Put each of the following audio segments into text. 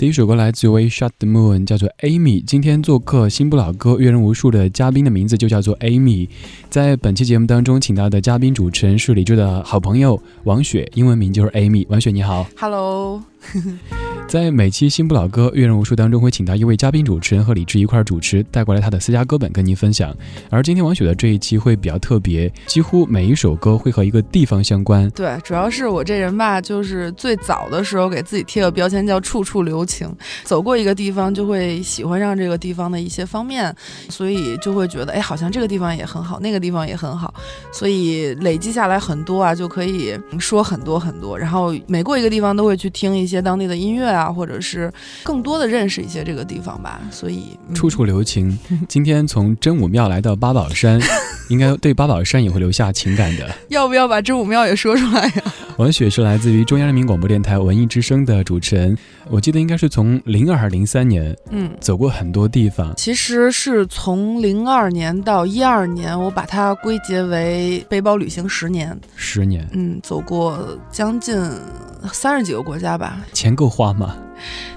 第一首歌来自于 Shut the Moon，叫做 Amy。今天做客新不老歌阅人无数的嘉宾的名字就叫做 Amy。在本期节目当中，请到的嘉宾主持人是李志的好朋友王雪，英文名就是 Amy。王雪你好，Hello。在每期新不老歌阅人无数当中，会请到一位嘉宾主持人和李志一块主持，带过来他的私家歌本跟您分享。而今天王雪的这一期会比较特别，几乎每一首歌会和一个地方相关。对，主要是我这人吧，就是最早的时候给自己贴个标签叫处处留情，走过一个地方就会喜欢上这个地方的一些方面，所以就会觉得哎，好像这个地方也很好，那个地方也很好，所以累积下来很多啊，就可以说很多很多。然后每过一个地方都会去听一些当地的音乐啊。啊，或者是更多的认识一些这个地方吧，所以处处留情。今天从真武庙来到八宝山，应该对八宝山也会留下情感的。要不要把真武庙也说出来呀？王雪是来自于中央人民广播电台文艺之声的主持人，我记得应该是从零二还是零三年，嗯，走过很多地方。其实是从零二年到一二年，我把它归结为背包旅行十年。十年，嗯，走过将近三十几个国家吧。钱够花吗？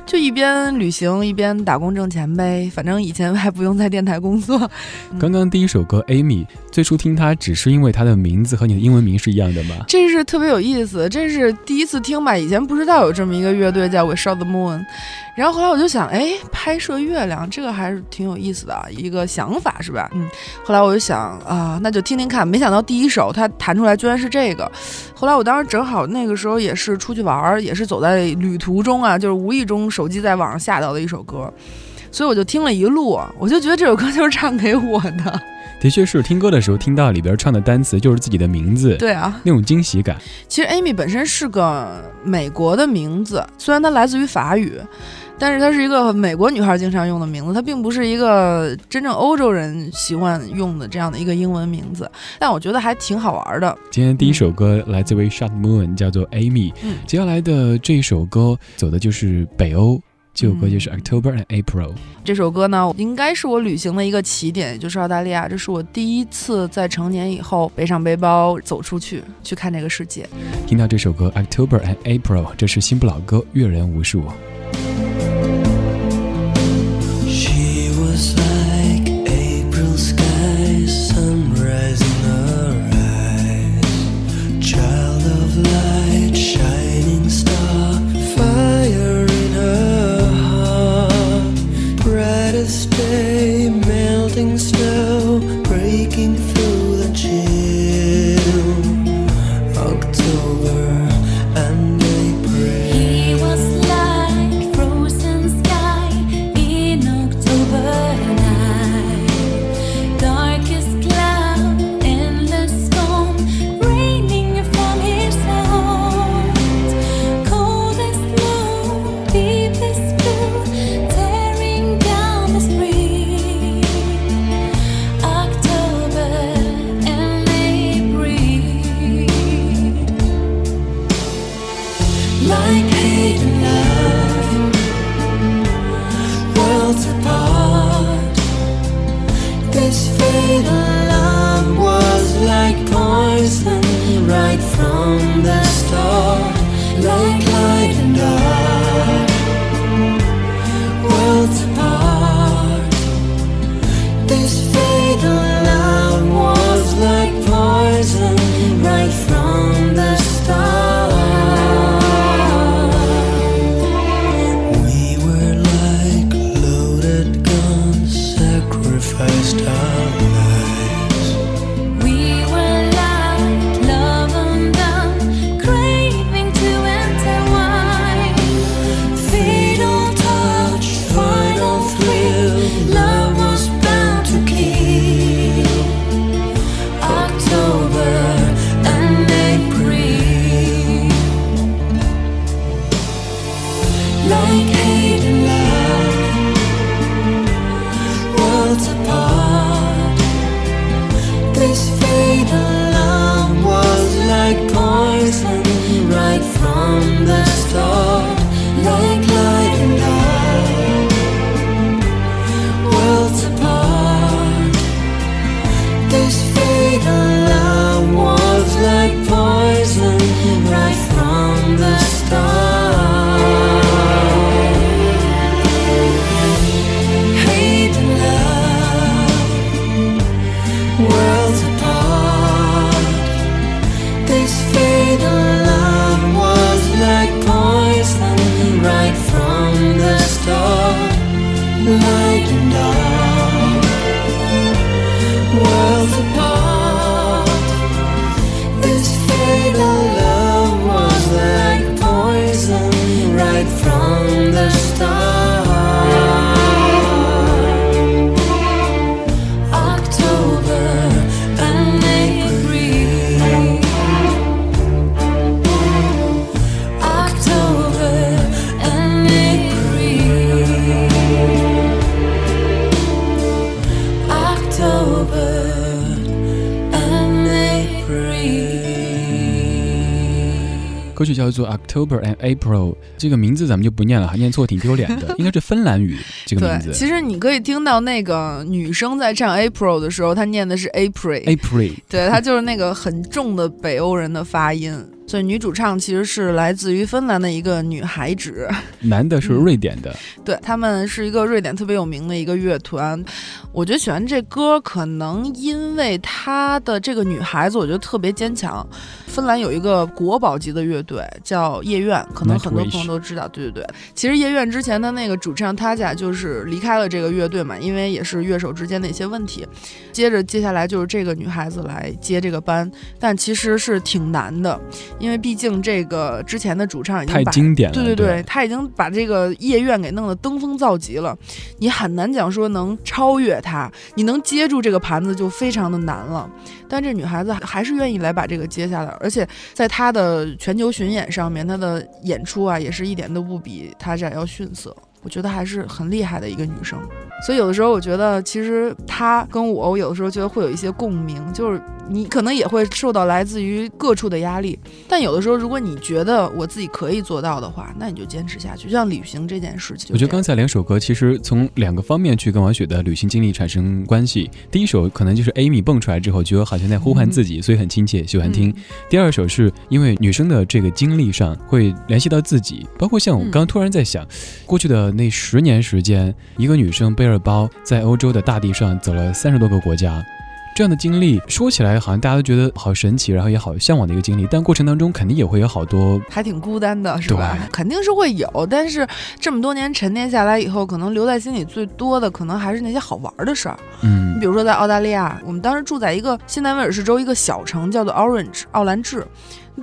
就一边旅行一边打工挣钱呗，反正以前还不用在电台工作。刚刚第一首歌 Amy，最初听它只是因为它的名字和你的英文名是一样的吗？这是特别有意思，这是第一次听吧？以前不知道有这么一个乐队叫 We Shot the Moon。然后后来我就想，哎，拍摄月亮这个还是挺有意思的一个想法，是吧？嗯。后来我就想啊，那就听听看。没想到第一首他弹出来居然是这个。后来我当时正好那个时候也是出去玩，也是走在旅途中啊，就是无意中手机在网上下到的一首歌，所以我就听了一路，我就觉得这首歌就是唱给我的。的确是听歌的时候听到里边唱的单词就是自己的名字，对啊，那种惊喜感。其实 Amy 本身是个美国的名字，虽然它来自于法语。但是它是一个美国女孩经常用的名字，它并不是一个真正欧洲人喜欢用的这样的一个英文名字。但我觉得还挺好玩的。今天第一首歌来自于 Shut Moon，叫做 Amy。嗯，接下来的这一首歌走的就是北欧，这首歌就是 October and April。这首歌呢，应该是我旅行的一个起点，也就是澳大利亚。这是我第一次在成年以后背上背包走出去，去看这个世界。听到这首歌 October and April，这是新不老歌，阅人无数。October and April，这个名字咱们就不念了，还念错挺丢脸的，应该是芬兰语 这个名对，字。其实你可以听到那个女生在唱 April 的时候，她念的是 April，April 对，她就是那个很重的北欧人的发音。所以女主唱其实是来自于芬兰的一个女孩子，男的是瑞典的，对他们是一个瑞典特别有名的一个乐团。我觉得喜欢这歌，可能因为她的这个女孩子，我觉得特别坚强。芬兰有一个国宝级的乐队叫夜愿，可能很多朋友都知道。对对对，其实夜愿之前的那个主唱他家就是离开了这个乐队嘛，因为也是乐手之间的一些问题。接着接下来就是这个女孩子来接这个班，但其实是挺难的，因为毕竟这个之前的主唱已经太把经典了。对对对对，他已经把这个夜愿给弄得登峰造极了，你很难讲说能超越他，你能接住这个盘子就非常的难了。但这女孩子还是愿意来把这个接下来，而且在她的全球巡演上面，她的演出啊也是一点都不比她这要逊色。我觉得还是很厉害的一个女生，所以有的时候我觉得，其实他跟我，我有的时候觉得会有一些共鸣，就是你可能也会受到来自于各处的压力，但有的时候，如果你觉得我自己可以做到的话，那你就坚持下去。就像旅行这件事情，我觉得刚才两首歌其实从两个方面去跟王雪的旅行经历产生关系。第一首可能就是 Amy 蹦出来之后，觉得好像在呼唤自己，所以很亲切，喜欢听。嗯第二首是因为女生的这个经历上会联系到自己，包括像我嗯刚刚突然在想，过去的那十年时间，一个女生背着包在欧洲的大地上走了三十多个国家。这样的经历说起来好像大家都觉得好神奇，然后也好向往的一个经历，但过程当中肯定也会有好多还挺孤单的，是吧？肯定是会有，但是这么多年沉淀下来以后，可能留在心里最多的，可能还是那些好玩的事儿。嗯你比如说在澳大利亚，我们当时住在一个新南威尔士州一个小城，叫做 Orange 奥兰治。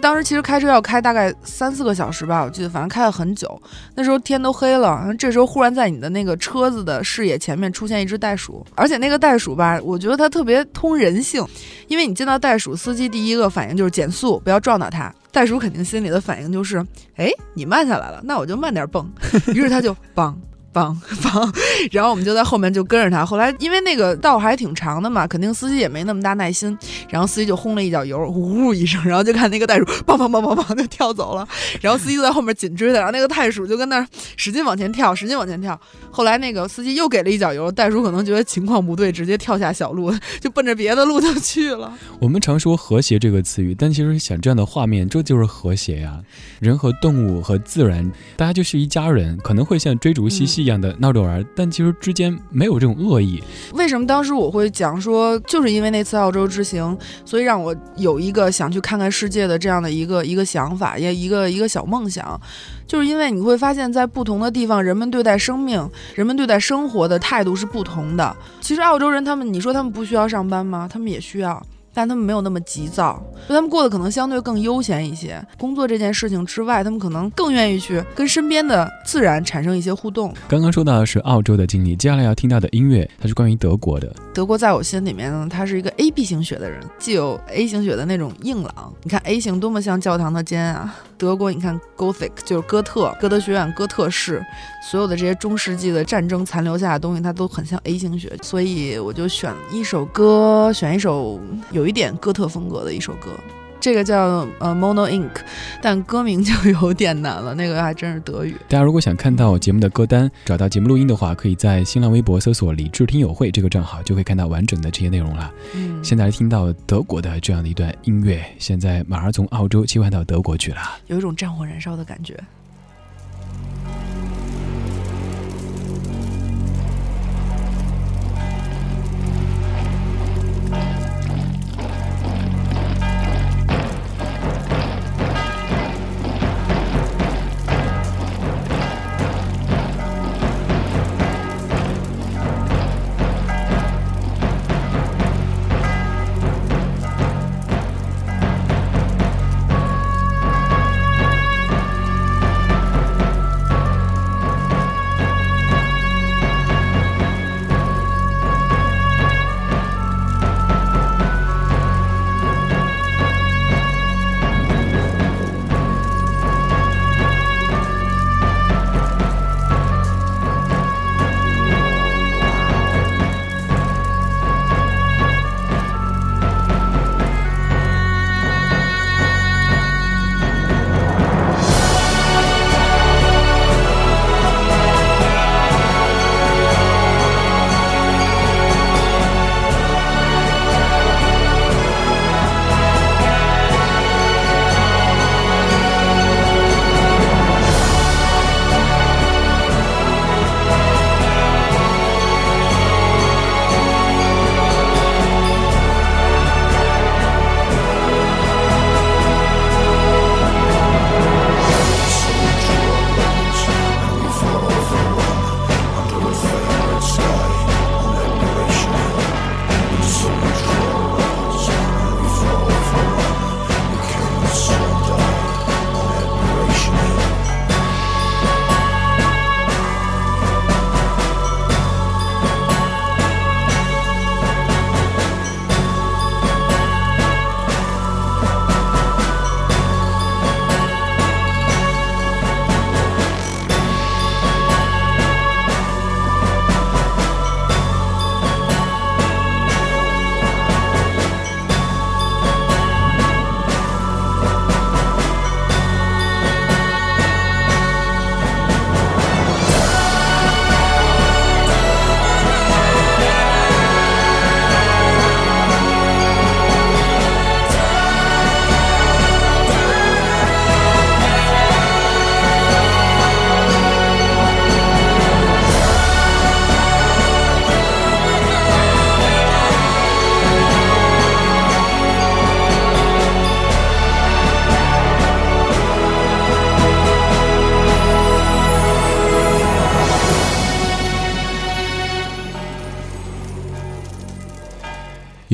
当时其实开车要开大概三四个小时吧，我记得，反正开了很久。那时候天都黑了，这时候忽然在你的那个车子的视野前面出现一只袋鼠，而且那个袋鼠吧，我觉得它特别通人性，因为你见到袋鼠，司机第一个反应就是减速，不要撞到它。袋鼠肯定心里的反应就是，哎，你慢下来了，那我就慢点蹦。于是它就梆 棒棒，然后我们就在后面就跟着他。后来因为那个道还挺长的嘛，肯定司机也没那么大耐心，然后司机就轰了一脚油，呜一声，然后就看那个袋鼠砰砰砰砰砰就跳走了，然后司机就在后面紧追他，然后那个袋鼠就跟那儿使劲往前跳，使劲往前跳。后来那个司机又给了一脚油，袋鼠可能觉得情况不对，直接跳下小路，就奔着别的路就去了。我们常说和谐这个词语，但其实想这样的画面，这就是和谐呀。人和动物和自然，大家就是一家人，可能会像追逐嬉戏一样的闹着玩，但其实之间没有这种恶意。为什么当时我会讲说，就是因为那次澳洲之行，所以让我有一个想去看看世界的这样的一个一个想法，也一个一个小梦想，就是因为你会发现在不同的地方，人们对待生命、人们对待生活的态度是不同的。其实澳洲人他们，你说他们不需要上班吗？他们也需要。但他们没有那么急躁，就他们过得可能相对更悠闲一些。工作这件事情之外，他们可能更愿意去跟身边的自然产生一些互动。刚刚说到的是澳洲的经历，接下来要听到的音乐，它是关于德国的。德国在我心里面呢，他是一个 A B 型血的人，既有 A 型血的那种硬朗。你看 A 型多么像教堂的尖啊！德国，你看 Gothic 就是哥特，哥德学院哥特式，所有的这些中世纪的战争残留下的东西，它都很像 A 型血。所以我就选一首歌，选一首有一点哥特风格的一首歌。这个叫呃 Mono Ink，但歌名就有点难了，那个还真是德语。大家如果想看到节目的歌单，找到节目录音的话，可以在新浪微博搜索“理智听友会”这个账号，就可以看到完整的这些内容了。嗯，现在听到德国的这样的一段音乐，现在马上从澳洲切换到德国去了，有一种战火燃烧的感觉。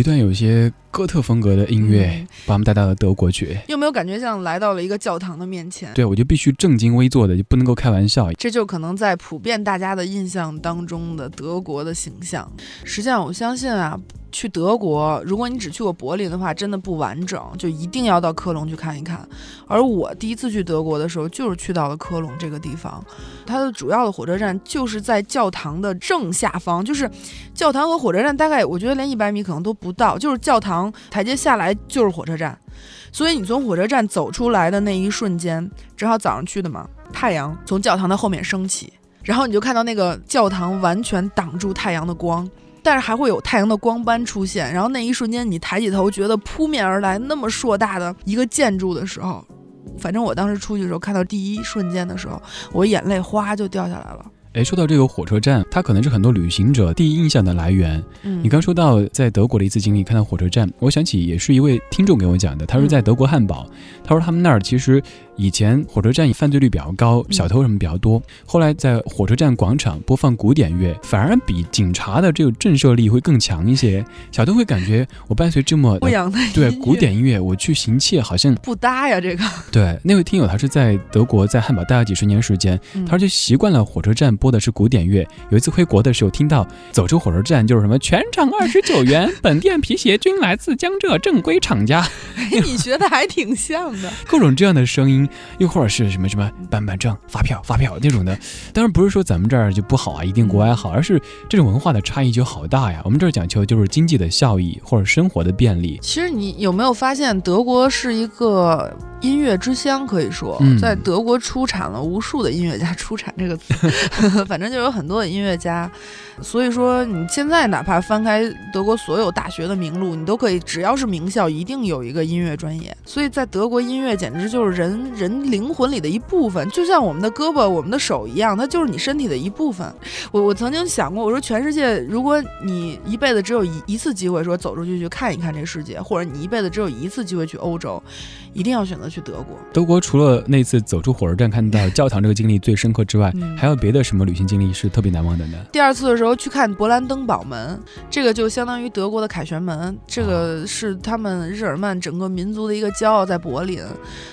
段有些哥特风格的音乐，嗯把我们带到了德国去。有没有感觉像来到了一个教堂的面前？对，我就必须正襟危坐的，就不能够开玩笑。这就可能在普遍大家的印象当中的德国的形象。实际上，我相信啊，去德国，如果你只去过柏林的话，真的不完整，就一定要到科隆去看一看。而我第一次去德国的时候，就是去到了科隆这个地方，它的主要的火车站就是在教堂的正下方，就是教堂和火车站大概我觉得连一百米可能都不到，就是教堂台阶下来就是火车站，所以你从火车站走出来的那一瞬间，正好早上去的嘛，太阳从教堂的后面升起。然后你就看到那个教堂完全挡住太阳的光，但是还会有太阳的光斑出现。然后那一瞬间，你抬起头，觉得扑面而来那么硕大的一个建筑的时候，反正我当时出去的时候，看到第一瞬间的时候，我眼泪哗就掉下来了。哎，说到这个火车站，它可能是很多旅行者第一印象的来源。嗯，你刚说到在德国的一次经历，看到火车站，我想起也是一位听众给我讲的，他说在德国汉堡，他说他们那儿其实。以前火车站犯罪率比较高，小偷什么比较多。后来在火车站广场播放古典乐，反而比警察的这个震慑力会更强一些。小偷会感觉我伴随这么对古典音乐，我去行窃好像不搭呀。这个对那位听友，他是在德国在汉堡待了几十年时间，他就习惯了火车站播的是古典乐。有一次回国的时候，听到走出火车站就是什么全场二十九元，本店皮鞋均来自江浙正规厂家。你学的还挺像的，各种这样的声音。又或者是什么什么办办证、发票、发票那种的，当然不是说咱们这儿就不好啊，一定国外好，而是这种文化的差异就好大呀。我们这儿讲求就是经济的效益或者生活的便利。其实你有没有发现，德国是一个音乐之乡？可以说，在德国出产了无数的音乐家。出产这个词，反正就有很多的音乐家。所以说，你现在哪怕翻开德国所有大学的名录，你都可以，只要是名校，一定有一个音乐专业。所以在德国，音乐简直就是人人灵魂里的一部分，就像我们的胳膊、我们的手一样，它就是你身体的一部分。我我曾经想过，我说全世界，如果你一辈子只有一一次机会说走出去去看一看这世界，或者你一辈子只有一次机会去欧洲，一定要选择去德国。德国除了那次走出火车站看到教堂这个经历最深刻之外，还有别的什么旅行经历是特别难忘的呢？第二次的时候。去看勃兰登堡门，这个就相当于德国的凯旋门，这个是他们日耳曼整个民族的一个骄傲，在柏林。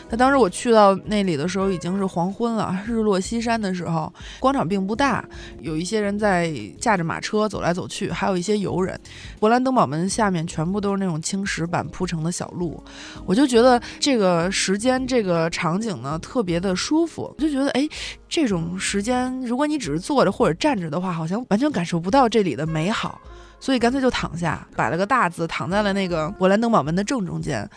那当时我去到那里的时候已经是黄昏了，日落西山的时候，广场并不大，有一些人在驾着马车走来走去，还有一些游人。勃兰登堡门下面全部都是那种青石板铺成的小路，我就觉得这个时间、这个场景呢特别的舒服，我就觉得哎，这种时间如果你只是坐着或者站着的话，好像完全感。感受不到这里的美好，所以干脆就躺下，摆了个大字，躺在了那个勃兰登堡门的正中间。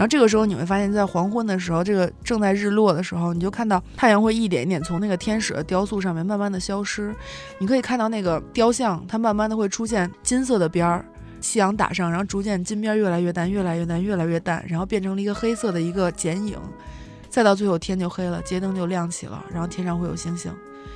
然后这个时候你会发现，在黄昏的时候，这个正在日落的时候，你就看到太阳会一点一点从那个天使的雕塑上面慢慢的消失。你可以看到那个雕像，它慢慢的会出现金色的边儿，夕阳打上，然后逐渐金边越来越淡，越来越淡，越来越淡，然后变成了一个黑色的一个剪影，再到最后天就黑了，街灯就亮起了，然后天上会有星星。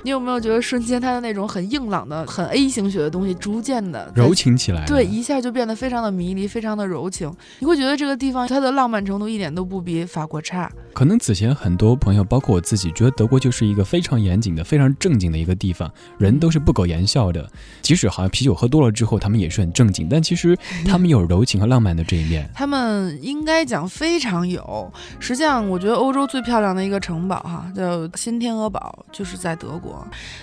你有没有觉得瞬间他的那种很硬朗的、很 A 型血的东西，逐渐的柔情起来？对，一下就变得非常的迷离，非常的柔情。你会觉得这个地方它的浪漫程度一点都不比法国差。可能此前很多朋友，包括我自己，觉得德国就是一个非常严谨的、非常正经的一个地方，人都是不苟言笑的。即使好像啤酒喝多了之后，他们也是很正经，但其实他们有柔情和浪漫的这一面。他们应该讲非常有。实际上，我觉得欧洲最漂亮的一个城堡哈，叫新天鹅堡，就是在德国。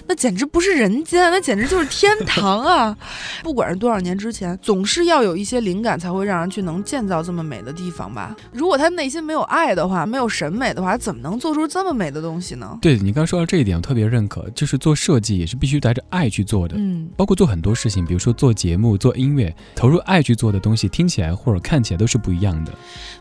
那简直不是人间，那简直就是天堂啊！不管是多少年之前，总是要有一些灵感，才会让人去能建造这么美的地方吧。如果他内心没有爱的话，没有审美的话，怎么能做出这么美的东西呢？对你刚说到这一点，我特别认可，就是做设计也是必须带着爱去做的。嗯，包括做很多事情，比如说做节目、做音乐，投入爱去做的东西，听起来或者看起来都是不一样的。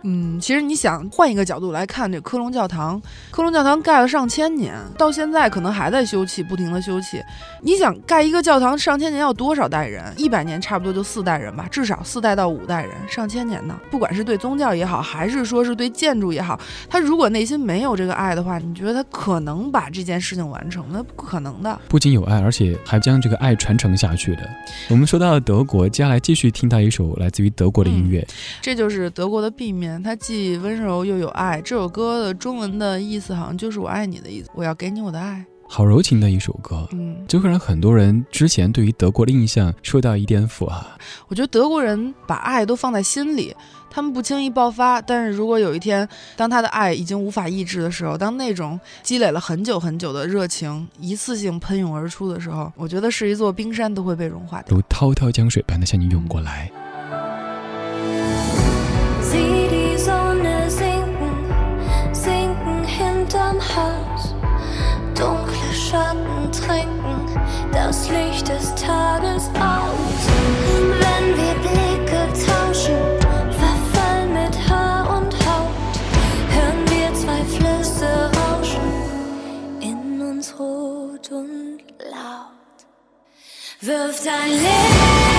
嗯，其实你想换一个角度来看，这科隆教堂，科隆教堂盖了上千年，到现在可能还在修葺，不停的修葺。你想盖一个教堂上千年要多少代人？一百年差不多就四代人吧，至少四代到五代人。上千年呢，不管是对宗教也好，还是说是对建筑也好，他如果内心没有这个爱的话，你觉得他可能把这件事情完成？那不可能的。不仅有爱，而且还将这个爱传承下去的。我们说到了德国，接下来继续听到一首来自于德国的音乐，这就是德国的 B 面，它既温柔又有爱。这首歌的中文的意思好像就是“我爱你”的意思，我要给你我的爱。好柔情的一首歌，嗯，就会让很多人之前对于德国的印象受到一颠覆啊。我觉得德国人把爱都放在心里，他们不轻易爆发。但是如果有一天，当他的爱已经无法抑制的时候，当那种积累了很久很久的热情一次性喷涌而出的时候，我觉得是一座冰山都会被融化掉，如滔滔江水般的向你涌过来。Trinken das Licht des Tages aus. Wenn wir Blicke tauschen, verfall mit Haar und Haut, hören wir zwei Flüsse rauschen, in uns rot und laut. Wirf dein Licht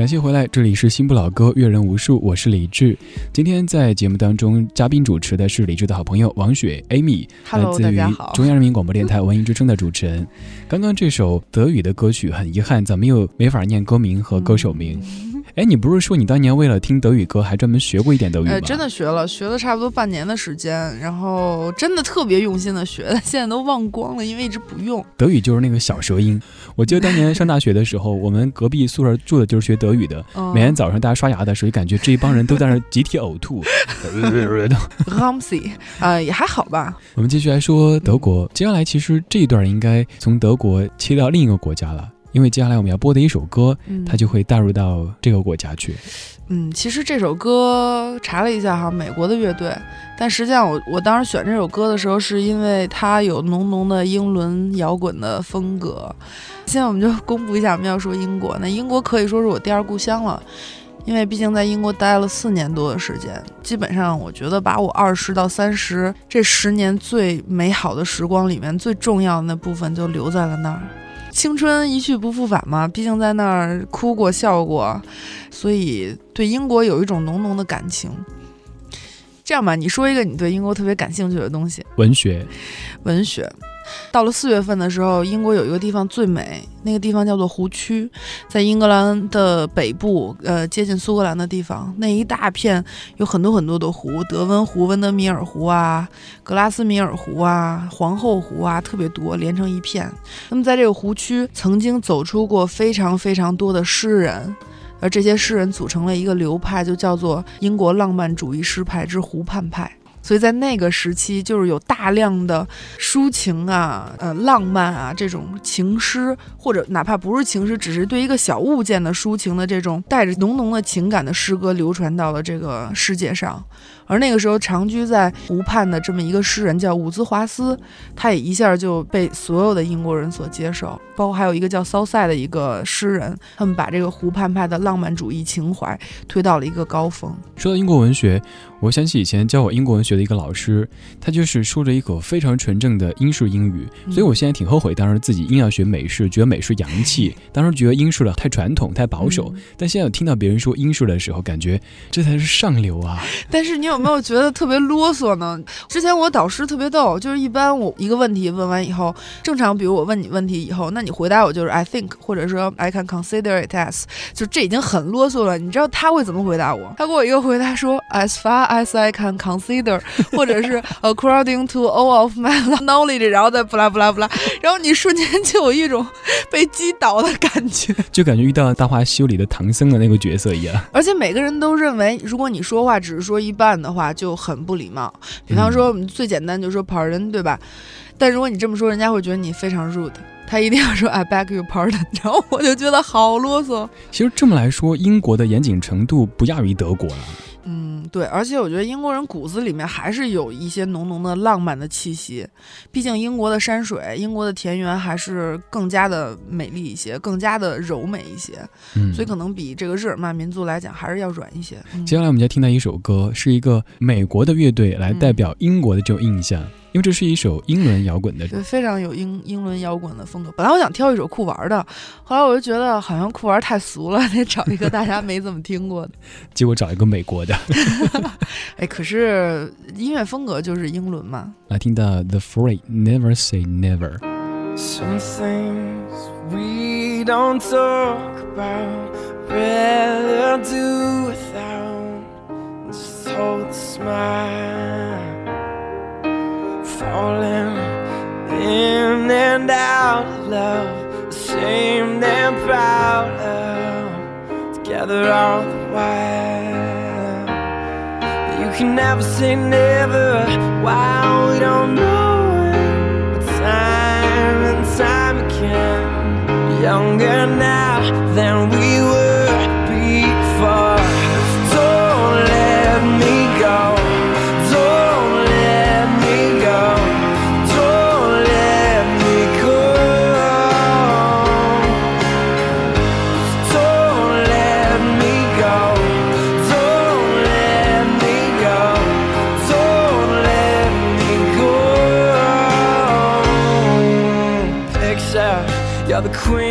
感谢回来，这里是新不老歌，阅人无数，我是李志。今天在节目当中，嘉宾主持的是李志的好朋友王雪 Amy，Hello，来自于中央人民广播电台文艺之声的主持人。刚刚这首德语的歌曲，很遗憾，咱们又没法念歌名和歌手名。哎，你不是说你当年为了听德语歌，还专门学过一点德语吗？呃，真的学了，学了差不多半年的时间，然后真的特别用心的学，现在都忘光了，因为一直不用。德语就是那个小舌音。我记得当年上大学的时候，我们隔壁宿舍住的就是学德语的。嗯、每天早上大家刷牙的时候，就感觉这一帮人都在那集体呕吐。Ramsey 啊、也还好吧。我们继续来说德国。接下来其实这一段应该从德国切到另一个国家了，因为接下来我们要播的一首歌，嗯，它就会带入到这个国家去。嗯，其实这首歌查了一下哈，美国的乐队，但实际上我我当时选这首歌的时候，是因为它有浓浓的英伦摇滚的风格。现在我们就公布一下，我们要说英国，那英国可以说是我第二故乡了。因为毕竟在英国待了四年多的时间，基本上我觉得把我二十到三十这十年最美好的时光里面最重要的那部分就留在了那儿。青春一去不复返嘛，毕竟在那儿哭过笑过，所以对英国有一种浓浓的感情。这样吧，你说一个你对英国特别感兴趣的东西。文学，文学。到了四月份的时候，英国有一个地方最美，那个地方叫做湖区，在英格兰的北部，呃，接近苏格兰的地方，那一大片有很多很多的湖，德温湖、温德米尔湖啊，格拉斯米尔湖啊，皇后湖啊，特别多，连成一片。那么在这个湖区，曾经走出过非常非常多的诗人。而这些诗人组成了一个流派，就叫做英国浪漫主义诗派之湖畔派。所以在那个时期，就是有大量的抒情啊、呃浪漫啊这种情诗，或者哪怕不是情诗，只是对一个小物件的抒情的这种带着浓浓的情感的诗歌流传到了这个世界上。而那个时候，长居在湖畔的这么一个诗人叫伍兹华斯，他也一下就被所有的英国人所接受，包括还有一个叫骚塞的一个诗人，他们把这个湖畔派的浪漫主义情怀推到了一个高峰。说到英国文学，我想起以前教我英国文学的一个老师，他就是说着一口非常纯正的英式英语，嗯所以我现在挺后悔当时自己硬要学美式，觉得美式洋气，当时觉得英式的太传统、太保守。嗯但现在我听到别人说英式的时候，感觉这才是上流啊！但是你有没有觉得特别啰嗦呢？之前我导师特别逗，就是一般我一个问题问完以后，正常比如我问你问题以后，那你回答我就是 I think，或者说 I can consider it as，就这已经很啰嗦了。你知道他会怎么回答我？他给我一个回答说 As far as I can consider，或者是 According to all of my knowledge，然后再不拉不拉不拉，然后你瞬间就有一种被击倒的感觉。就感觉遇到了《大话西游》里的唐僧的那个角色一样。而且每个人都认为，如果你说话只是说一半的话，就很不礼貌。比方说，我们最简单就说 pardon，对吧？但如果你这么说，人家会觉得你非常 rude。他一定要说 I beg your pardon，然后我就觉得好啰嗦。其实这么来说，英国的严谨程度不亚于德国了。嗯，对，而且我觉得英国人骨子里面还是有一些浓浓的浪漫的气息。毕竟英国的山水、英国的田园还是更加的美丽一些，更加的柔美一些，嗯，所以可能比这个日耳曼民族来讲还是要软一些。嗯接下来我们就听到一首歌，是一个美国的乐队来代表英国的这种印象，因为这是一首英伦摇滚的。对，非常有英英伦摇滚的风格。本来我想挑一首酷玩的，后来我就觉得好像酷玩太俗了，得找一个大家没怎么听过的。结果找一个美国的，哎，可是音乐风格就是英伦嘛。来听到 The Free Never Say Never。Some things we don't talk about, rather do without. Just hold the smile, falling in and out of love, ashamed and proud of, together all the while. You can never say never. while we don't know it, but time and time again, younger now than the queen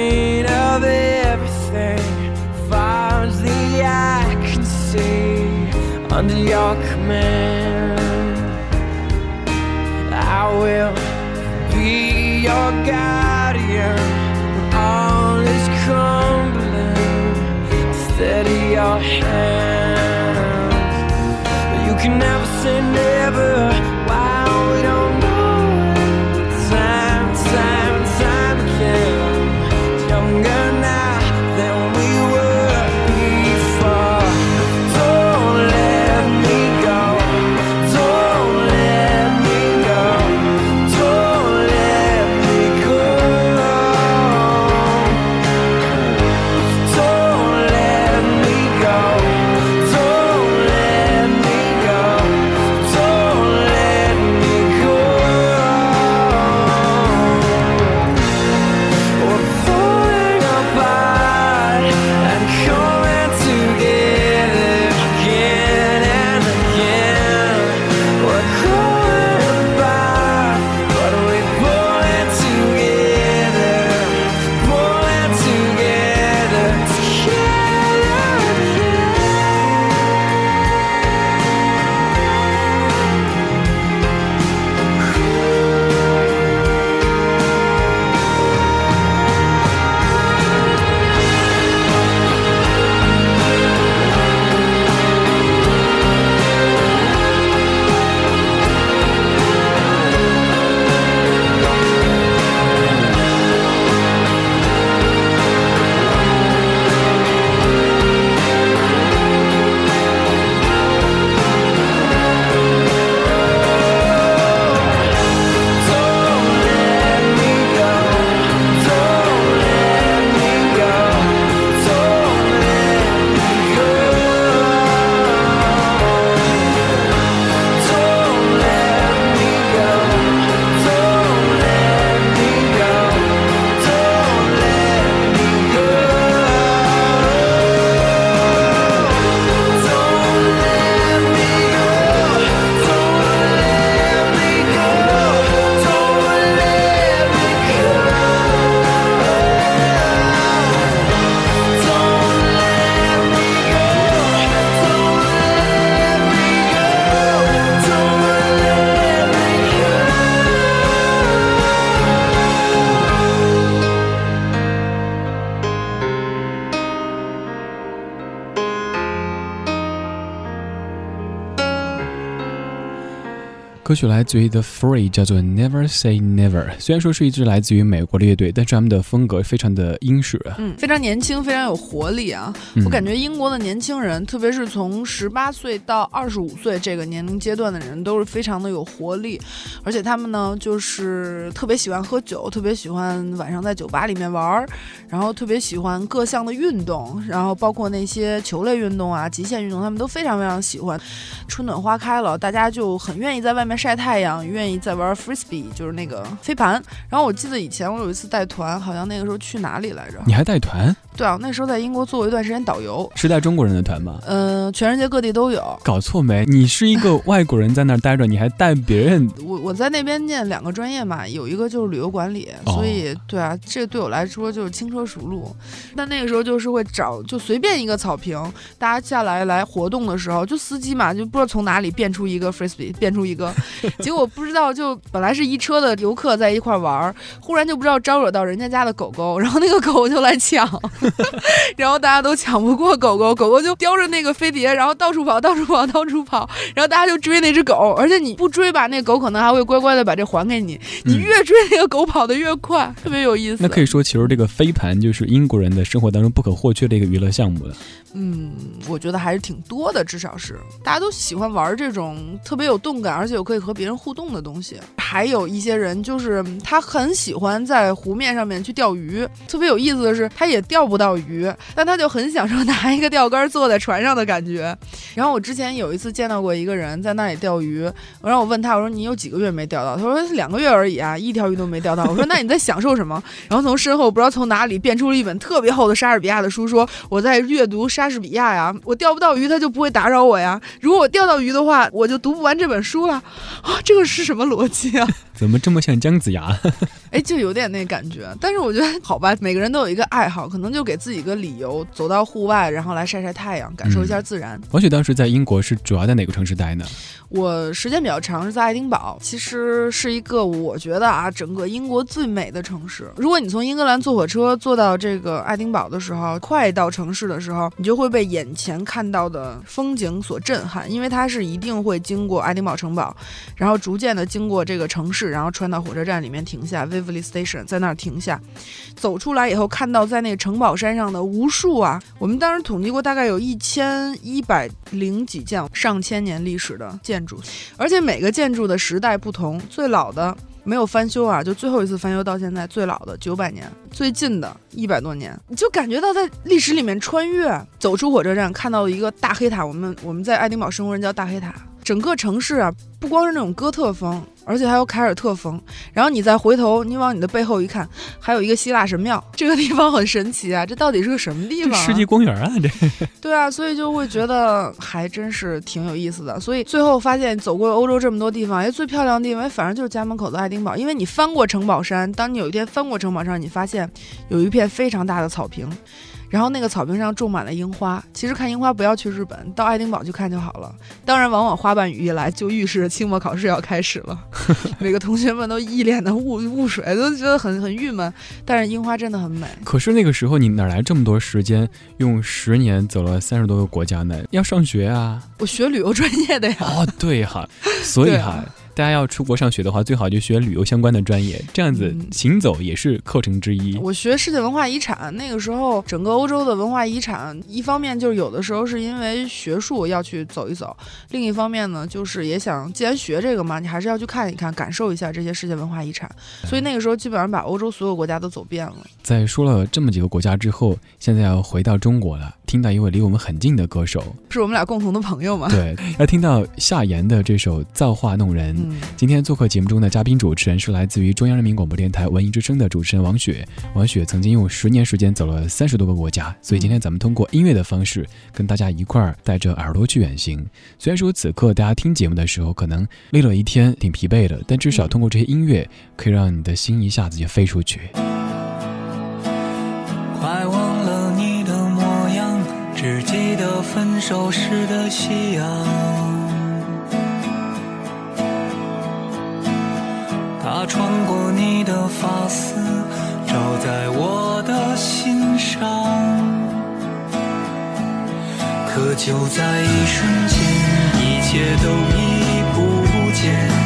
歌曲来自于 The Free，叫做 Never Say Never。虽然说是一支来自于美国的乐队，但是他们的风格非常的英式啊。嗯，非常年轻，非常有活力啊！嗯我感觉英国的年轻人，特别是从十八岁到二十五岁这个年龄阶段的人，都是非常的有活力，而且他们呢，就是特别喜欢喝酒，特别喜欢晚上在酒吧里面玩儿，然后特别喜欢各项的运动，然后包括那些球类运动啊、极限运动，他们都非常非常喜欢。春暖花开了，大家就很愿意在外面晒太阳，愿意在玩 frisbee，就是那个飞盘。然后我记得以前我有一次带团，好像那个时候去哪里来着？你还带团？对啊，那时候在英国做过一段时间导游，是带中国人的团吗？嗯、全世界各地都有。搞错没？你是一个 外国人在那儿待着，你还带别人？我我在那边念两个专业嘛，有一个就是旅游管理，哦所以对啊，这对我来说就是轻车熟路。但那个时候就是会找就随便一个草坪，大家下来来活动的时候，就司机嘛，就不知道从哪里变出一个 frisbee，变出一个，结果不知道就本来是一车的游客在一块玩儿，忽然就不知道招惹到人家家的狗狗，然后那个狗就来抢，然后大家都抢不过狗狗，狗狗就叼着那个飞碟，然后到处跑，到处跑，到处跑，然后大家就追那只狗，而且你不追吧，那狗可能还会乖乖的把这还给你，你嗯越追那个狗跑得越快，特别有意思。那可以说，其实这个飞盘就是英国人的生活当中不可或缺的一个娱乐项目了。嗯，我觉得还是挺多的，至少是大家都喜欢玩这种特别有动感，而且又可以和别人互动的东西。还有一些人就是他很喜欢在湖面上面去钓鱼，特别有意思的是，他也钓不到鱼，但他就很享受拿一个钓竿坐在船上的感觉。然后我之前有一次见到过一个人在那里钓鱼，然后我问他，我说你有几个月没钓到？他说两个月而已啊，一条鱼都没钓到。我说那你在享受什么？然后从身后不知道从哪里变出了一本特别厚的莎士比亚的书，说我在阅读莎士比亚呀，我钓不到鱼，他就不会打扰我呀。如果我钓到鱼的话，我就读不完这本书了。啊，这个是什么逻辑啊？怎么这么像姜子牙？哎，就有点那感觉。但是我觉得好吧，每个人都有一个爱好，可能就给自己一个理由，走到户外，然后来晒晒太阳，感受一下自然。王雪当时在英国是主要在哪个城市待呢？我时间比较长，是在爱丁堡，其实是一个我觉得啊，整个英国最美的城市。如果你从英格兰坐火车坐到这个爱丁堡的时候，快到城市的时候，你就会被眼前看到的风景所震撼，因为它是一定会经过爱丁堡城堡，然后逐渐的经过这个城市，然后穿到火车站里面停下，Waverley Station，在那儿停下，走出来以后看到在那个城堡山上的无数啊，我们当时统计过，大概有一千一百零几件上千年历史的建筑，而且每个建筑的时代不同，最老的。没有翻修啊，就最后一次翻修到现在最老的九百年，最近的一百多年，你就感觉到在历史里面穿越，走出火车站看到了一个大黑塔。我们我们在爱丁堡生活人叫大黑塔，整个城市啊，不光是那种哥特风，而且还有凯尔特风。然后你再回头，你往你的背后一看，还有一个希腊神庙，这个地方很神奇啊，这到底是个什么地方、啊？世纪公园啊，这 对啊，所以就会觉得还真是挺有意思的。所以最后发现走过欧洲这么多地方，哎，最漂亮的地方，哎反正就是家门口的爱丁堡。因为你翻过城堡山，当你有一天翻过城堡山，你发现有一片非常大的草坪。然后那个草坪上种满了樱花。其实看樱花不要去日本，到爱丁堡去看就好了。当然，往往花瓣雨一来，就预示着期末考试要开始了。每个同学们都一脸的雾雾水，都觉得很很郁闷。但是樱花真的很美。可是那个时候你哪来这么多时间，用十年走了三十多个国家呢？要上学啊！我学旅游专业的呀。哦，对哈，所以哈。大家要出国上学的话，最好就学旅游相关的专业，这样子嗯行走也是课程之一。我学世界文化遗产，那个时候整个欧洲的文化遗产，一方面就是有的时候是因为学术要去走一走，另一方面呢，就是也想既然学这个嘛，你还是要去看一看，感受一下这些世界文化遗产。所以那个时候基本上把欧洲所有国家都走遍了。在说了这么几个国家之后，现在要回到中国了，听到一位离我们很近的歌手，是我们俩共同的朋友嘛？对，要听到夏言的这首《造化弄人》。嗯，今天做客节目中的嘉宾主持人是来自于中央人民广播电台文艺之声的主持人王雪。王雪曾经用十年时间走了三十多个国家，所以今天咱们通过音乐的方式跟大家一块儿带着耳朵去远行。虽然说此刻大家听节目的时候可能累了一天，挺疲惫的，但至少通过这些音乐，可以让你的心一下子就飞出去。快忘了你的模样，只记得分手时的夕阳。它穿过你的发丝，照在我的心上。可就在一瞬间，一切都已不见。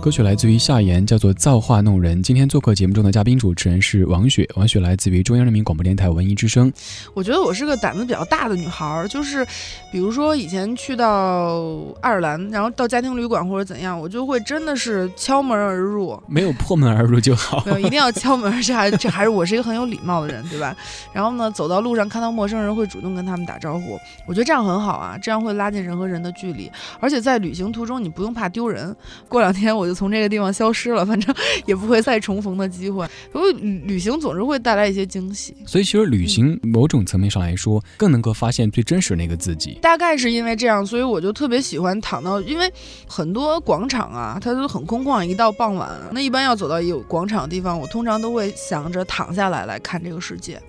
歌曲来自于夏言，叫做《造化弄人》。今天做客节目中的嘉宾主持人是王雪，王雪来自于中央人民广播电台文艺之声。我觉得我是个胆子比较大的女孩儿，就是比如说以前去到爱尔兰，然后到家庭旅馆或者怎样，我就会真的是敲门而入。没有破门而入就好没。有，一定要敲门，这还这还是我是一个很有礼貌的人，对吧？然后呢，走到路上看到陌生人会主动跟他们打招呼，我觉得这样很好啊，这样会拉近人和人的距离，而且在旅行途中你不用怕丢人。过两天我就从这个地方消失了，反正 也不会再重逢的机会。不过旅旅行总是会带来一些惊喜。所以其实旅行某种层面上来说，更能够发现最真实那个自己。大概是因为这样，所以我就特别喜欢躺到，因为很多广场啊，它都很空旷。一到傍晚，那一般要走到有广场的地方，我通常都会想着躺下来来看这个世界，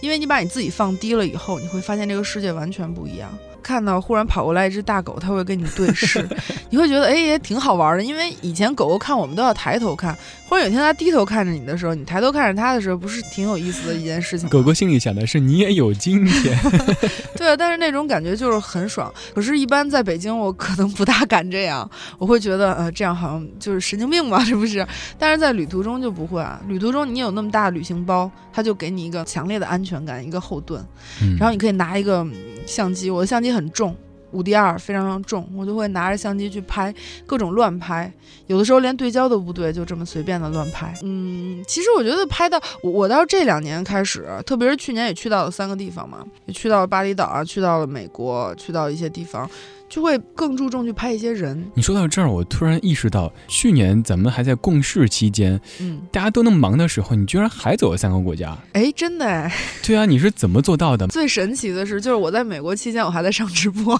因为你把你自己放低了以后，你会发现这个世界完全不一样。看到忽然跑过来一只大狗，它会跟你对视，你会觉得哎也挺好玩的。因为以前狗狗看我们都要抬头看，忽然有一天它低头看着你的时候，你抬头看着它的时候，不是挺有意思的一件事情吗？狗狗心里想的是你也有今天，对啊，但是那种感觉就是很爽。可是，一般在北京，我可能不大敢这样，我会觉得，呃，这样好像就是神经病嘛，是不是？但是在旅途中就不会啊，旅途中你有那么大的旅行包，它就给你一个强烈的安全感，一个后盾。嗯然后你可以拿一个嗯相机，我的相机很很重。五 D 二非常非常重，我就会拿着相机去拍各种乱拍，有的时候连对焦都不对，就这么随便的乱拍。嗯，其实我觉得拍到我我到这两年开始，特别是去年也去到了三个地方嘛，也去到了巴厘岛啊，去到了美国，去到一些地方，就会更注重去拍一些人。你说到这儿，我突然意识到，去年咱们还在共事期间，嗯，大家都那么忙的时候，你居然还走了三个国家。哎，真的哎，对啊，你是怎么做到的？最神奇的是，就是我在美国期间，我还在上直播。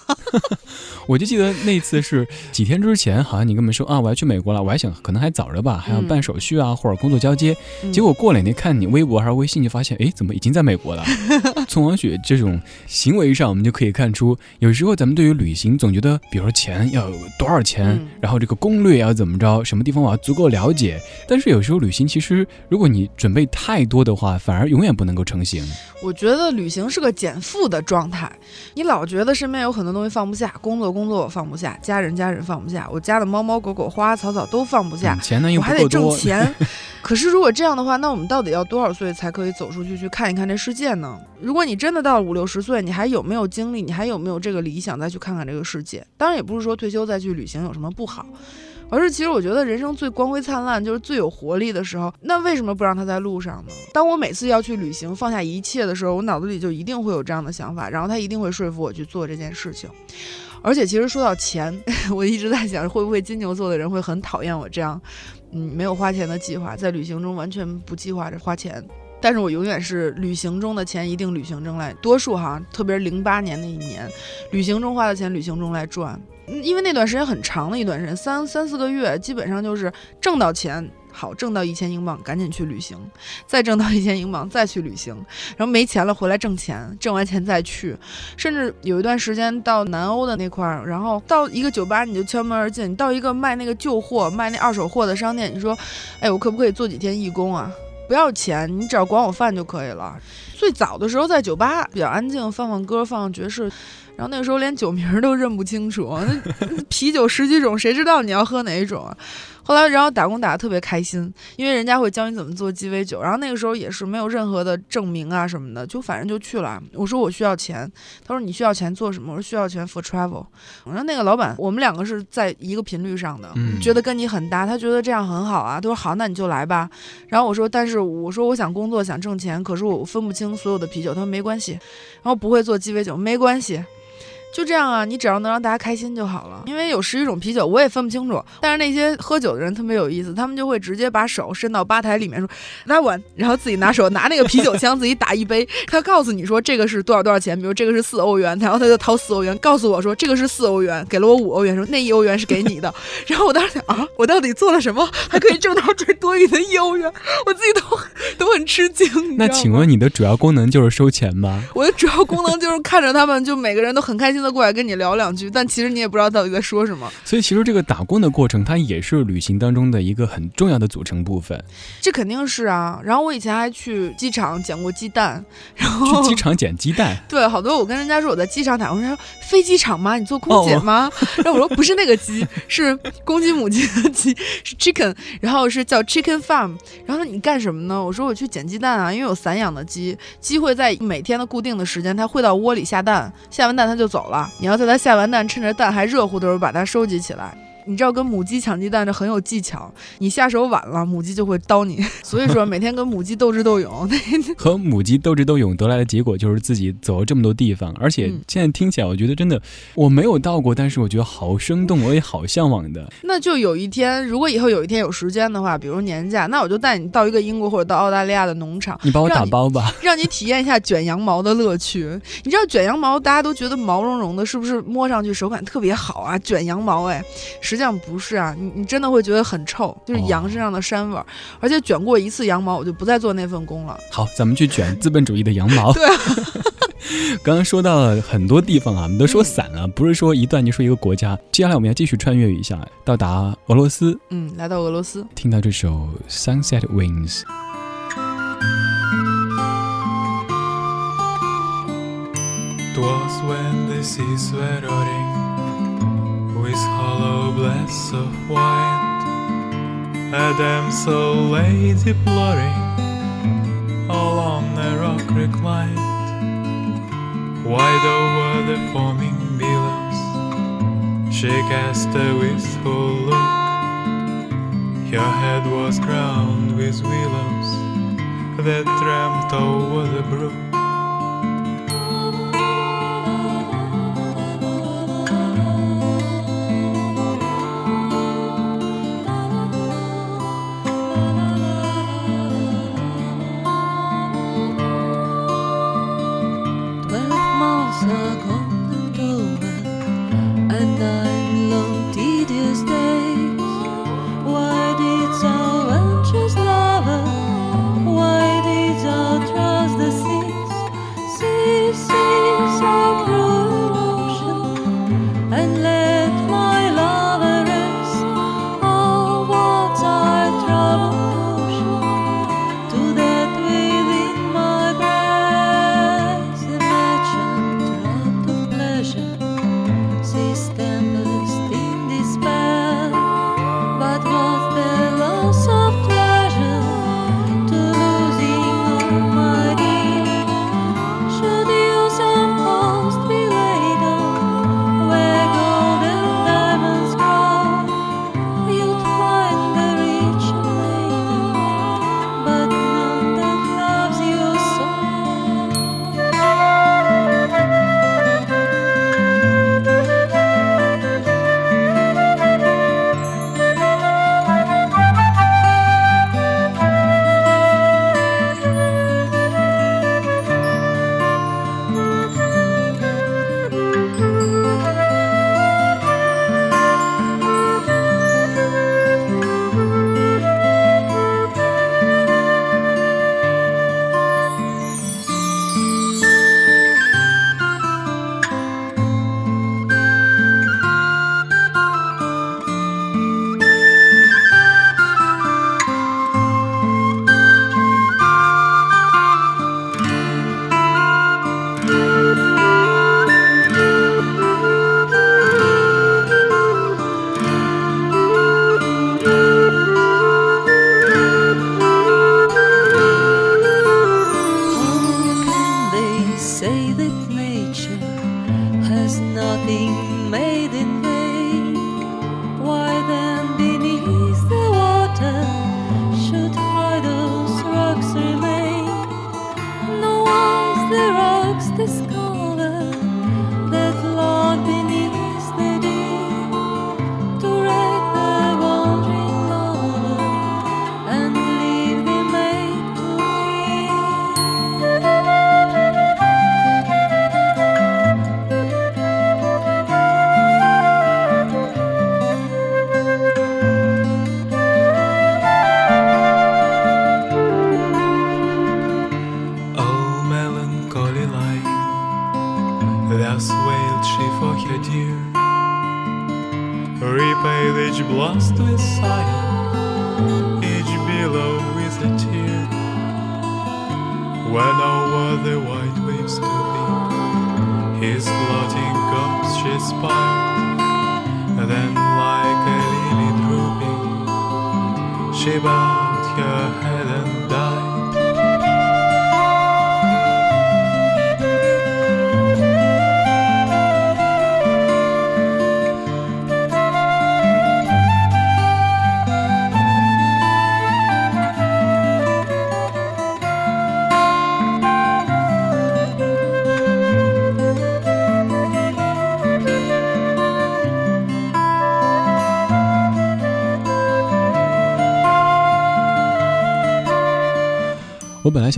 我就记得那次是几天之前，好像你跟我们说啊，我要去美国了，我还想可能还早着吧，还要办手续啊，或者工作交接。嗯结果过两天看你微博还是微信，就发现哎，怎么已经在美国了？从王雪这种行为上，我们就可以看出，有时候咱们对于旅行总觉得，比如说钱要有多少钱，嗯然后这个攻略要怎么着，什么地方我要足够了解。但是有时候旅行其实，如果你准备太多的话，反而永远不能够成型。我觉得旅行是个减负的状态，你老觉得身边有很多东西放不下，工作工作我放不下，家人家人放不下，我家的猫猫狗狗、花花草草都放不下嗯，钱呢又我还得挣不够多，钱。可是如果这样的话，那我们到底要多少岁才可以走出去去看一看这世界呢？如果你真的到了五六十岁，你还有没有精力？你还有没有这个理想再去看看这个世界？当然也不是说退休再去旅行有什么不好。而是其实我觉得人生最光辉灿烂，就是最有活力的时候。那为什么不让他在路上呢？当我每次要去旅行，放下一切的时候，我脑子里就一定会有这样的想法，然后他一定会说服我去做这件事情。而且其实说到钱，我一直在想，会不会金牛座的人会很讨厌我这样，嗯，没有花钱的计划，在旅行中完全不计划着花钱。但是我永远是旅行中的钱一定旅行中来，多数哈，特别是零八年那一年，旅行中花的钱旅行中来赚。因为那段时间很长的一段时间，三三四个月，基本上就是挣到钱，好挣到一千英镑，赶紧去旅行，再挣到一千英镑，再去旅行，然后没钱了回来挣钱，挣完钱再去，甚至有一段时间到南欧的那块儿，然后到一个酒吧你就敲门而进，你到一个卖那个旧货、卖那二手货的商店，你说，哎，我可不可以做几天义工啊？不要钱，你只要管我饭就可以了。最早的时候在酒吧比较安静，放放歌，放放爵士。然后那个时候连酒名儿都认不清楚，那那啤酒十几种，谁知道你要喝哪一种啊？后来，然后打工打得特别开心，因为人家会教你怎么做鸡尾酒。然后那个时候也是没有任何的证明啊什么的，就反正就去了。我说我需要钱，他说你需要钱做什么？我说需要钱 for travel。我说那个老板，我们两个是在一个频率上的，嗯觉得跟你很搭，他觉得这样很好啊。他说好，那你就来吧。然后我说，但是我说我想工作，想挣钱，可是我分不清所有的啤酒。他说没关系，然后不会做鸡尾酒没关系。就这样啊，你只要能让大家开心就好了。因为有十几种啤酒，我也分不清楚。但是那些喝酒的人特别有意思，他们就会直接把手伸到吧台里面说来碗，然后自己拿手拿那个啤酒枪自己打一杯。他告诉你说这个是多少多少钱，比如这个是四欧元，然后他就掏四欧元，告诉我说这个是四欧元，给了我五欧元，说那一欧元是给你的。然后我当时想啊，我到底做了什么，还可以挣到这多余的一欧元？我自己都 都很吃惊。那请问你的主要功能就是收钱吗？我的主要功能就是看着他们，就每个人都很开心的过来跟你聊两句，但其实你也不知道到底在说什么。所以其实这个打工的过程，它也是旅行当中的一个很重要的组成部分。这肯定是啊。然后我以前还去机场捡过鸡蛋，然后去机场捡鸡蛋，对好多我跟人家说我在机场打工，人家说飞机场吗？你做空姐吗？然后我说不是那个鸡，是公鸡母鸡的鸡，是 chicken，然后是叫 chicken farm。然后说你干什么呢？我说我去捡鸡蛋啊，因为有散养的鸡，鸡会在每天的固定的时间，它会到窝里下蛋，下完蛋它就走了。你要在它下完蛋，趁着蛋还热乎的时候把它收集起来。你知道跟母鸡抢鸡蛋这很有技巧，你下手晚了，母鸡就会叨你。所以说每天跟母鸡斗智斗勇，和母鸡斗智斗勇得来的结果就是自己走了这么多地方，而且嗯现在听起来，我觉得真的我没有到过，但是我觉得好生动，我也好向往的。那就有一天，如果以后有一天有时间的话，比如年假，那我就带你到一个英国或者到澳大利亚的农场，你帮我打包吧，让你体验一下卷羊毛的乐趣。你知道卷羊毛，大家都觉得毛茸茸的，是不是摸上去手感特别好啊？卷羊毛，哎，实际上不是啊，你你真的会觉得很臭，就是羊身上的膻味儿。而且卷过一次羊毛，我就不再做那份工了。好，咱们去卷资本主义的羊毛。对啊 刚刚说到了很多地方啊，我们都说散了，不是说一段就说一个国家。接下来我们要继续穿越一下，到达俄罗斯，嗯，来到俄罗斯，听到这首《Sunset Wings》。'Twas when the seas were roaring with hollow blasts of white. A damsel lay deploring along a rock reclined. Wide over the foaming billows, she cast a wistful look. Her head was crowned with willows that tramped over the brook.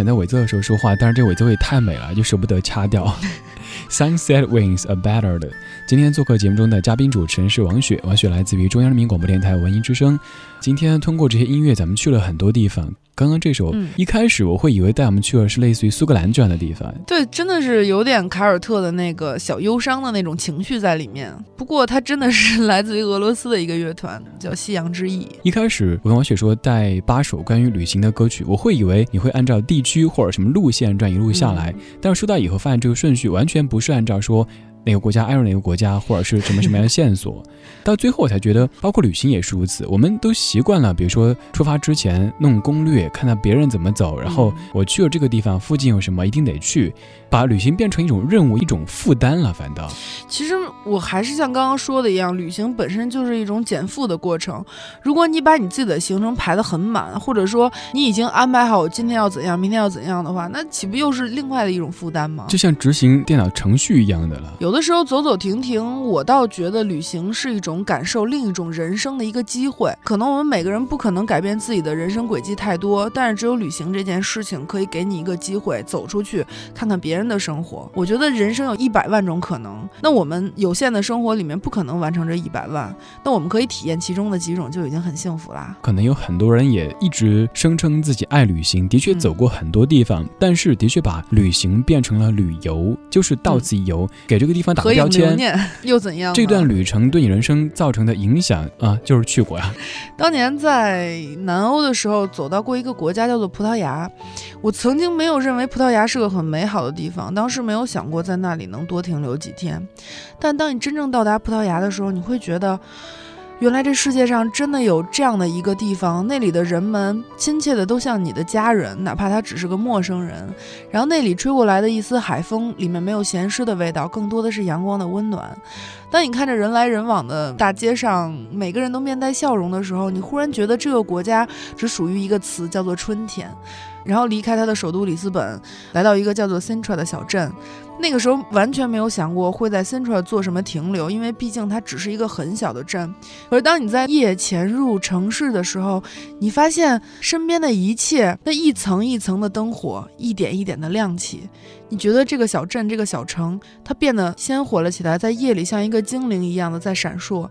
选在尾奏的时候说话，但是这尾奏也太美了，就舍不得掐掉。Sunset Wings a Better 的，今天做客节目中的嘉宾主持人是王雪，王雪来自于中央人民广播电台文艺之声。今天通过这些音乐，咱们去了很多地方。刚刚这首、嗯一开始我会以为带我们去的是类似于苏格兰这样的地方，对，真的是有点凯尔特的那个小忧伤的那种情绪在里面。不过它真的是来自于俄罗斯的一个乐团，叫夕阳之翼。一开始我跟王雪说带八首关于旅行的歌曲，我会以为你会按照地区或者什么路线这样一路下来，但是说到以后发现这个顺序完全不是按照说哪个国家挨着哪个国家，或者是什么什么样的线索。到最后我才觉得，包括旅行也是如此。我们都习惯了，比如说出发之前弄攻略，看到别人怎么走，然后我去了这个地方附近有什么，一定得去，把旅行变成一种任务、一种负担了。反倒其实我还是像刚刚说的一样，旅行本身就是一种减负的过程。如果你把你自己的行程排得很满，或者说你已经安排好今天要怎样，明天要怎样的话，那岂不又是另外的一种负担吗？就像执行电脑程序一样的了。有的时候走走停停，我倒觉得旅行是一种感受另一种人生的一个机会。可能我们每个人不可能改变自己的人生轨迹太多，但是只有旅行这件事情可以给你一个机会，走出去看看别人的生活。我觉得人生有一百万种可能，那我们有限的生活里面不可能完成这一百万，那我们可以体验其中的几种就已经很幸福啦。可能有很多人也一直声称自己爱旅行，的确嗯走过很多地方，但是的确把旅行变成了旅游，就是到此一游，给这个地方打合影个标签。留念又怎样？这段旅程对你人生造成的影响啊，就是去过呀。当年在南欧的时候，走到过一个国家叫做葡萄牙。我曾经没有认为葡萄牙是个很美好的地方，当时没有想过在那里能多停留几天。但当你真正到达葡萄牙的时候，你会觉得，原来这世界上真的有这样的一个地方，那里的人们亲切的都像你的家人，哪怕他只是个陌生人。然后那里吹过来的一丝海风，里面没有咸湿的味道，更多的是阳光的温暖。当你看着人来人往的大街上，每个人都面带笑容的时候，你忽然觉得这个国家只属于一个词，叫做春天。然后离开他的首都里斯本，来到一个叫做 Centra 的小镇。那个时候完全没有想过会在 Central 做什么停留，因为毕竟它只是一个很小的镇。而当你在夜潜入城市的时候，你发现身边的一切，那一层一层的灯火，一点一点的亮起。你觉得这个小镇、这个小城，它变得鲜活了起来，在夜里像一个精灵一样的在闪烁。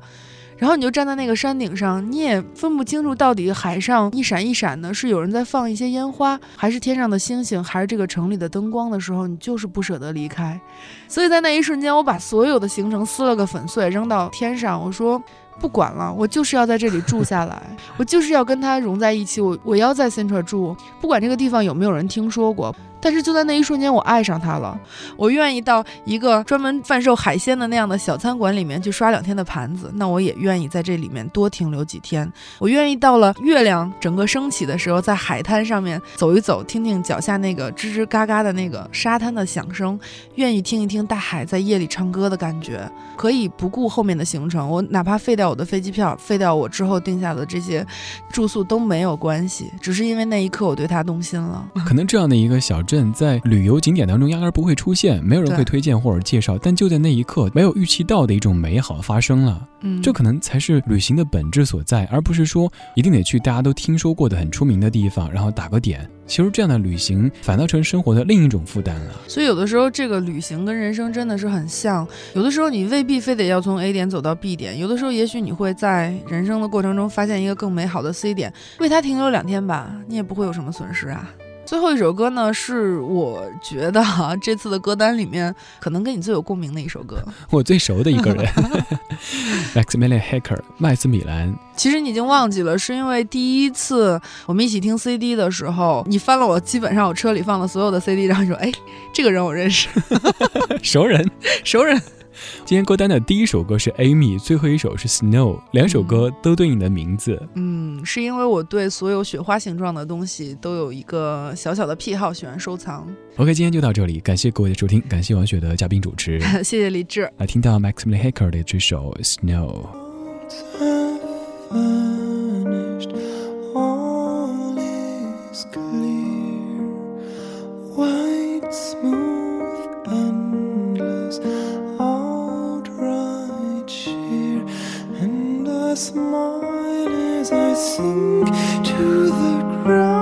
然后你就站在那个山顶上，你也分不清楚到底海上一闪一闪的是有人在放一些烟花，还是天上的星星，还是这个城里的灯光的时候，你就是不舍得离开。所以在那一瞬间，我把所有的行程撕了个粉碎，扔到天上，我说。不管了，我就是要在这里住下来，我就是要跟他融在一起，我我要在 Central 住，不管这个地方有没有人听说过，但是就在那一瞬间，我爱上它了。我愿意到一个专门贩售海鲜的那样的小餐馆里面去刷两天的盘子，那我也愿意在这里面多停留几天。我愿意到了月亮整个升起的时候，在海滩上面走一走，听听脚下那个吱吱嘎嘎的那个沙滩的响声，愿意听一听大海在夜里唱歌的感觉。可以不顾后面的行程，我哪怕废掉我的飞机票，废掉我之后定下的这些住宿都没有关系，只是因为那一刻我对它动心了。可能这样的一个小镇，在旅游景点当中压根儿不会出现，没有人会推荐或者介绍，但就在那一刻，没有预期到的一种美好发生了。嗯，这可能才是旅行的本质所在，而不是说一定得去大家都听说过的很出名的地方，然后打个点。其实这样的旅行反倒成生活的另一种负担了。所以有的时候这个旅行跟人生真的是很像，有的时候你未必非得要从 A 点走到 B 点，有的时候也许你会在人生的过程中发现一个更美好的 C 点，为它停留两天吧，你也不会有什么损失啊。最后一首歌呢，是我觉得哈、这次的歌单里面可能跟你最有共鸣的一首歌。我最熟的一个人，Maximilian Hacker，麦斯米兰。其实你已经忘记了，是因为第一次我们一起听 CD 的时候，你翻了我基本上我车里放的所有的 CD，然后你说，哎，这个人我认识，熟人。熟人。今天歌单的第一首歌是 Amy，最后一首是 Snow，两首歌都对应的名字。嗯，是因为我对所有雪花形状的东西都有一个小小的癖好，喜欢收藏。OK，今天就到这里，感谢各位的收听，感谢王雪的嘉宾主持。谢谢李志。来听到 Maximilian Hacker 的这首 Snow。Smile as I sink to the ground.